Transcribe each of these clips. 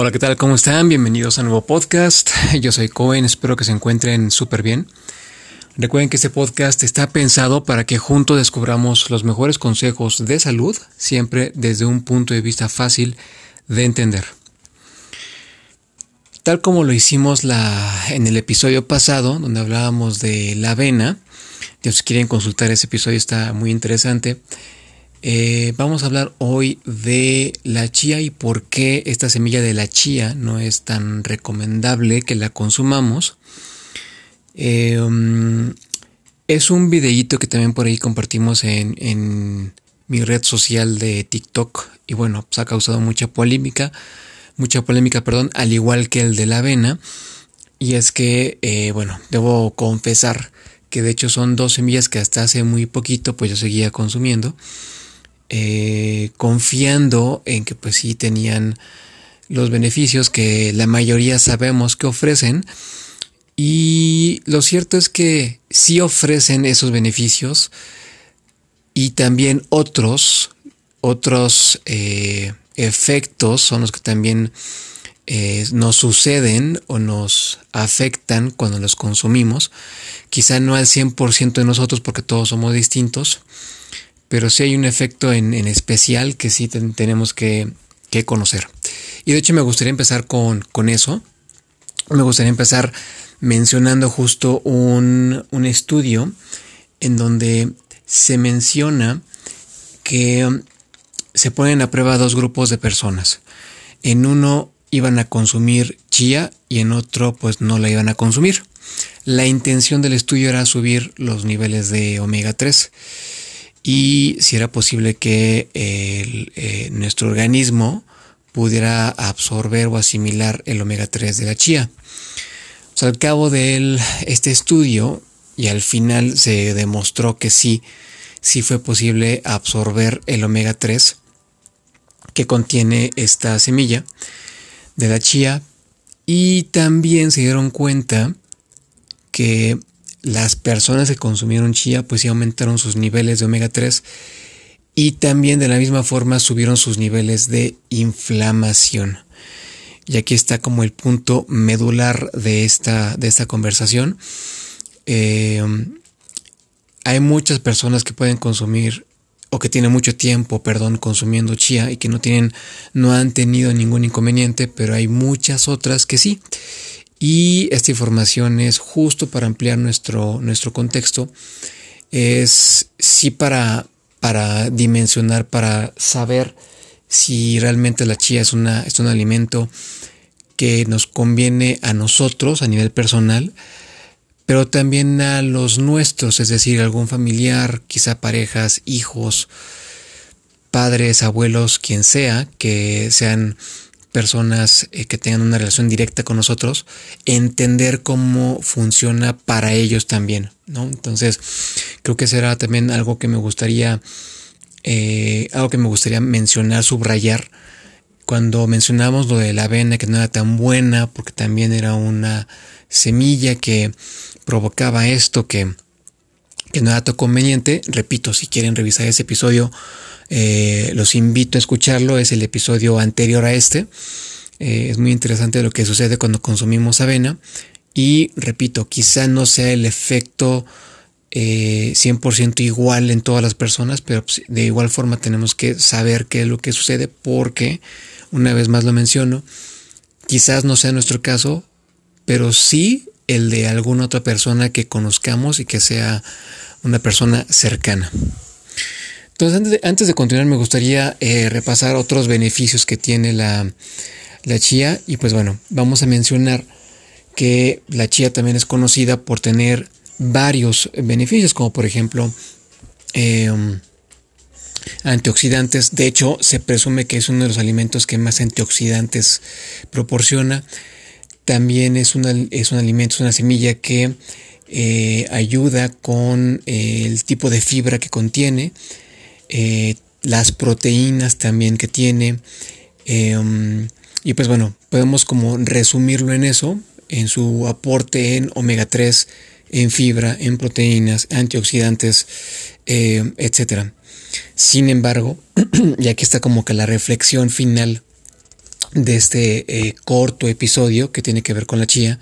Hola, ¿qué tal? ¿Cómo están? Bienvenidos a un nuevo podcast. Yo soy Cohen, espero que se encuentren súper bien. Recuerden que este podcast está pensado para que juntos descubramos los mejores consejos de salud, siempre desde un punto de vista fácil de entender. Tal como lo hicimos la, en el episodio pasado, donde hablábamos de la avena, si quieren consultar ese episodio está muy interesante. Eh, vamos a hablar hoy de la chía y por qué esta semilla de la chía no es tan recomendable que la consumamos. Um, es un videíto que también por ahí compartimos en, en, mi red social de TikTok y bueno, pues ha causado mucha polémica, mucha polémica, perdón, al igual que el de la avena. Y es que, eh, bueno, debo confesar que de hecho son dos semillas que hasta hace muy poquito pues yo seguía consumiendo. Eh, confiando en que pues sí tenían los beneficios que la mayoría sabemos que ofrecen. Y lo cierto es que sí ofrecen esos beneficios y también otros, otros eh, efectos son los que también eh, nos suceden o nos afectan cuando los consumimos. Quizá no al 100% de nosotros porque todos somos distintos, pero sí hay un efecto en, especial que sí tenemos que, conocer. Y de hecho me gustaría empezar con, eso. Me gustaría empezar mencionando justo un, estudio en donde se menciona que se ponen a prueba dos grupos de personas. En uno iban a consumir chía y en otro pues no la iban a consumir. La intención del estudio era subir los niveles de omega 3 y si era posible que eh, nuestro organismo pudiera absorber o asimilar el omega 3 de la chía. al cabo de este estudio y al final se demostró que sí, sí fue posible absorber el omega 3 que contiene esta semilla de la chía y también se dieron cuenta que las personas que consumieron chía pues sí aumentaron sus niveles de omega 3 y también de la misma forma subieron sus niveles de inflamación. Y aquí está como el punto medular de esta, de esta conversación. Eh, hay muchas personas que pueden consumir o que tienen mucho tiempo, perdón, consumiendo chía y que no tienen, no han tenido ningún inconveniente, pero hay muchas otras que sí. Y esta información es justo para ampliar nuestro, nuestro contexto. Es sí para, para dimensionar, para saber si realmente la chía es, una, es un alimento que nos conviene a nosotros a nivel personal, pero también a los nuestros, es decir, algún familiar, quizá parejas, hijos, padres, abuelos, quien sea, que sean personas eh, que tengan una relación directa con nosotros, entender cómo funciona para ellos también, ¿no? Entonces, creo que será también algo que me gustaría, eh, algo que me gustaría mencionar, subrayar, cuando mencionamos lo de la avena que no era tan buena, porque también era una semilla que provocaba esto que, que no era tan conveniente, repito, si quieren revisar ese episodio, eh, los invito a escucharlo, es el episodio anterior a este. Eh, es muy interesante lo que sucede cuando consumimos avena. Y repito, quizá no sea el efecto 100% eh, igual en todas las personas, pero pues, de igual forma tenemos que saber qué es lo que sucede porque, una vez más lo menciono, quizás no sea nuestro caso, pero sí el de alguna otra persona que conozcamos y que sea una persona cercana. Entonces, antes de, continuar, me gustaría eh, repasar otros beneficios que tiene la, chía. Y pues bueno, vamos a mencionar que la chía también es conocida por tener varios beneficios, como por ejemplo em, antioxidantes. De hecho, se presume que es uno de los alimentos que más antioxidantes proporciona. También es, es un alimento, es una semilla que eh, ayuda con el tipo de fibra que contiene. Eh, las proteínas también que tiene. Em, y pues bueno, podemos como resumirlo en eso, en su aporte en omega 3, en fibra, en proteínas, antioxidantes, eh, etc. Sin embargo, y aquí está como que la reflexión final de este eh, corto episodio que tiene que ver con la chía,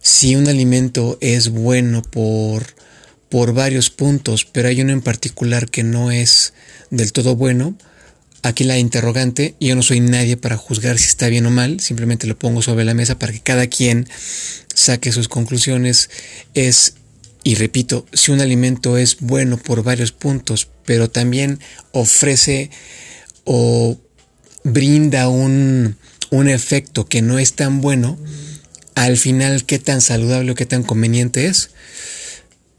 si un alimento es bueno por, por varios puntos, pero hay uno en particular que no es del todo bueno, aquí la interrogante, yo no soy nadie para juzgar si está bien o mal, simplemente lo pongo sobre la mesa para que cada quien saque sus conclusiones, es, y repito, si un alimento es bueno por varios puntos, pero también ofrece o brinda un, un efecto que no es tan bueno, al final qué tan saludable o qué tan conveniente es.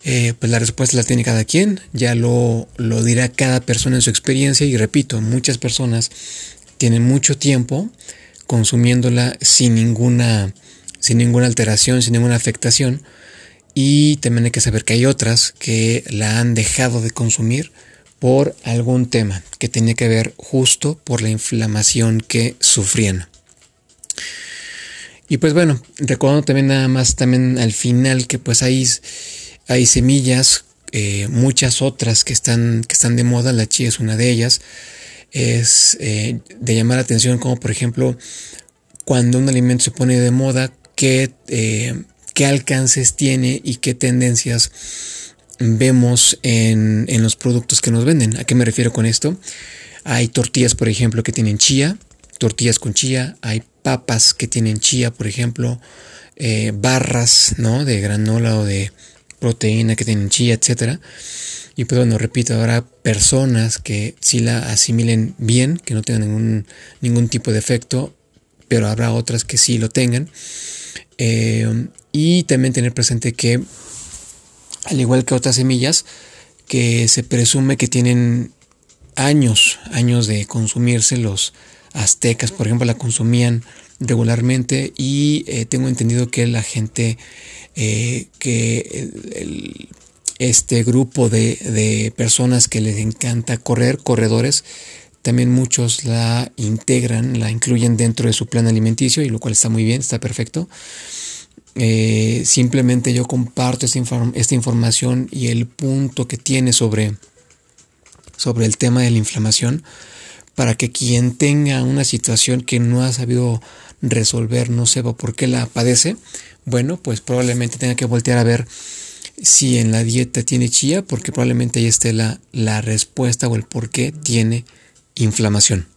Eh, pues la respuesta la tiene cada quien, ya lo, lo dirá cada persona en su experiencia y repito, muchas personas tienen mucho tiempo consumiéndola sin ninguna, sin ninguna alteración, sin ninguna afectación y también hay que saber que hay otras que la han dejado de consumir por algún tema que tenía que ver justo por la inflamación que sufrían. Y pues bueno, recuerdo también nada más también al final que pues hay, hay semillas, eh, muchas otras que están, que están de moda, la chía es una de ellas, es eh, de llamar la atención como por ejemplo cuando un alimento se pone de moda, qué, eh, qué alcances tiene y qué tendencias vemos en, los productos que nos venden. ¿A qué me refiero con esto? Hay tortillas, por ejemplo, que tienen chía, tortillas con chía, hay papas que tienen chía, por ejemplo, eh, barras, ¿no? De granola o de proteína que tienen chía, etcétera. Y pues bueno, repito, habrá personas que sí la asimilen bien, que no tengan ningún, ningún tipo de efecto, pero habrá otras que sí lo tengan. Eh, y también tener presente que al igual que otras semillas que se presume que tienen años, años de consumirse los aztecas, por ejemplo, la consumían regularmente y eh, tengo entendido que la gente, eh, que este grupo de, de, personas que les encanta correr, corredores, también muchos la integran, la incluyen dentro de su plan alimenticio y lo cual está muy bien, está perfecto. Eh, simplemente yo comparto esta, esta, información y el punto que tiene sobre, sobre el tema de la inflamación para que quien tenga una situación que no ha sabido resolver, no sepa por qué la padece, bueno, pues probablemente tenga que voltear a ver si en la dieta tiene chía, porque probablemente ahí esté la, la respuesta o el por qué tiene inflamación.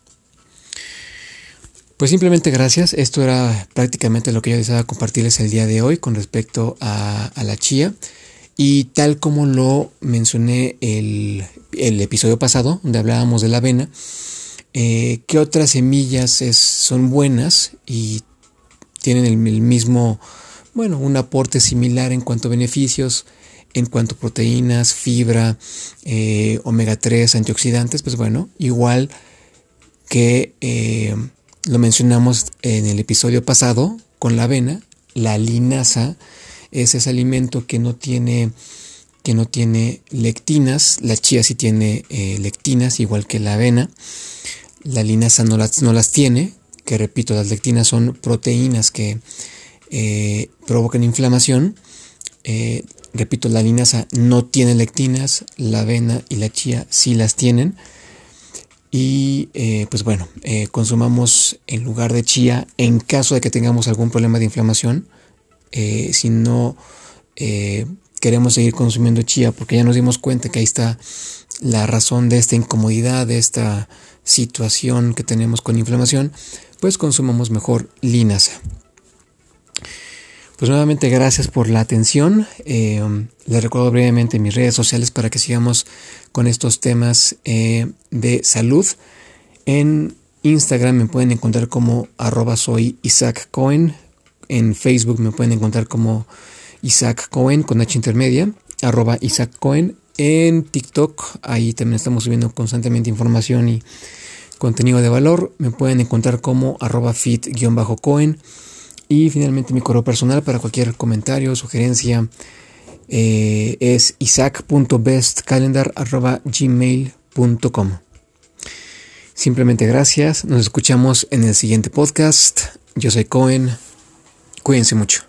Pues simplemente gracias. Esto era prácticamente lo que yo deseaba compartirles el día de hoy con respecto a, la chía. Y tal como lo mencioné el, el episodio pasado, donde hablábamos de la avena, eh, ¿qué otras semillas son buenas y tienen el, mismo, bueno, un aporte similar en cuanto a beneficios, en cuanto a proteínas, fibra, eh, omega 3, antioxidantes? Pues bueno, igual que... Eh, lo mencionamos en el episodio pasado con la avena. La linaza es ese alimento que no tiene, que no tiene lectinas. La chía sí tiene eh, lectinas, igual que la avena. La linaza no las, no las tiene. Que repito, las lectinas son proteínas que eh, provocan inflamación. Eh, repito, la linaza no tiene lectinas. La avena y la chía sí las tienen. Y eh, pues bueno, eh, consumamos en lugar de chía en caso de que tengamos algún problema de inflamación. Eh, si no queremos seguir consumiendo chía porque ya nos dimos cuenta que ahí está la razón de esta incomodidad, de esta situación que tenemos con inflamación, pues consumamos mejor linaza. Pues nuevamente gracias por la atención. Eh, les recuerdo brevemente mis redes sociales para que sigamos con estos temas eh, de salud. En Instagram me pueden encontrar como arroba soy Isaac Cohen. En Facebook me pueden encontrar como Isaac Cohen con H intermedia, arroba. En TikTok, ahí también estamos subiendo constantemente información y contenido de valor. Me pueden encontrar como arroba fit-cohen. Y finalmente mi correo personal para cualquier comentario, sugerencia eh, es isaac.bestcalendar.gmail.com Simplemente gracias, nos escuchamos en el siguiente podcast. Yo soy Cohen, cuídense mucho.